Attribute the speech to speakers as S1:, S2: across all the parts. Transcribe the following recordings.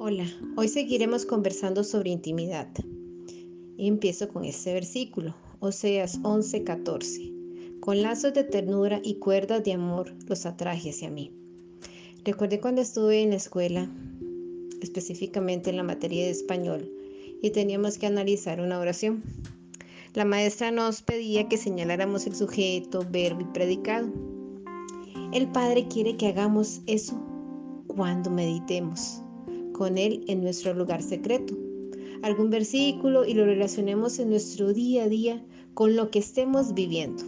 S1: Hoy seguiremos conversando sobre intimidad. Y empiezo con este versículo, Oseas 11:14. Con lazos de ternura y cuerdas de amor los atraje hacia mí. Recuerdo cuando estuve en la escuela, específicamente en la materia de español, y teníamos que analizar una oración. La maestra nos pedía que señaláramos el sujeto, verbo y predicado. El Padre quiere que hagamos eso cuando meditemos con Él en nuestro lugar secreto. Algún versículo y lo relacionemos en nuestro día a día con lo que estemos viviendo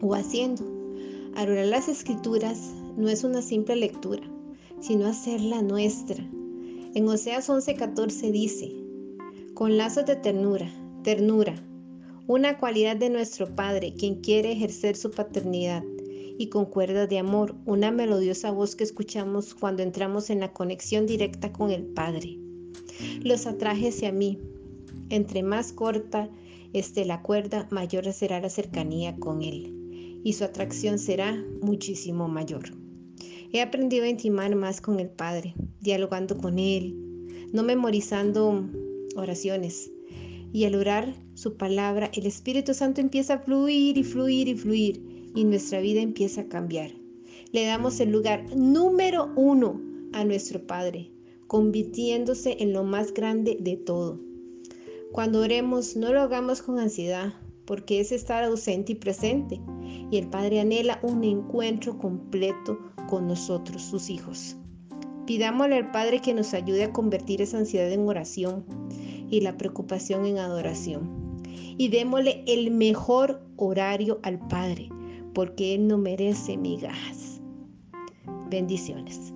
S1: o haciendo. Adorar las escrituras no es una simple lectura, sino hacerla nuestra. En Oseas 11:14 dice, con lazos de ternura, ternura, una cualidad de nuestro Padre, quien quiere ejercer su paternidad, y con cuerdas de amor, una melodiosa voz que escuchamos cuando entramos en la conexión directa con el Padre. Los atraje hacia mí. Entre más corta esté la cuerda, mayor será la cercanía con Él, y su atracción será muchísimo mayor. He aprendido a intimar más con el Padre, dialogando con Él, no memorizando oraciones. Y al orar su palabra, el Espíritu Santo empieza a fluir y fluir y fluir y nuestra vida empieza a cambiar. Le damos el lugar número uno a nuestro Padre, convirtiéndose en lo más grande de todo. Cuando oremos, no lo hagamos con ansiedad, porque es estar ausente y presente, y el Padre anhela un encuentro completo con nosotros, sus hijos. Pidámosle al Padre que nos ayude a convertir esa ansiedad en oración y la preocupación en adoración. Y démosle el mejor horario al Padre, porque Él no merece migajas. Bendiciones.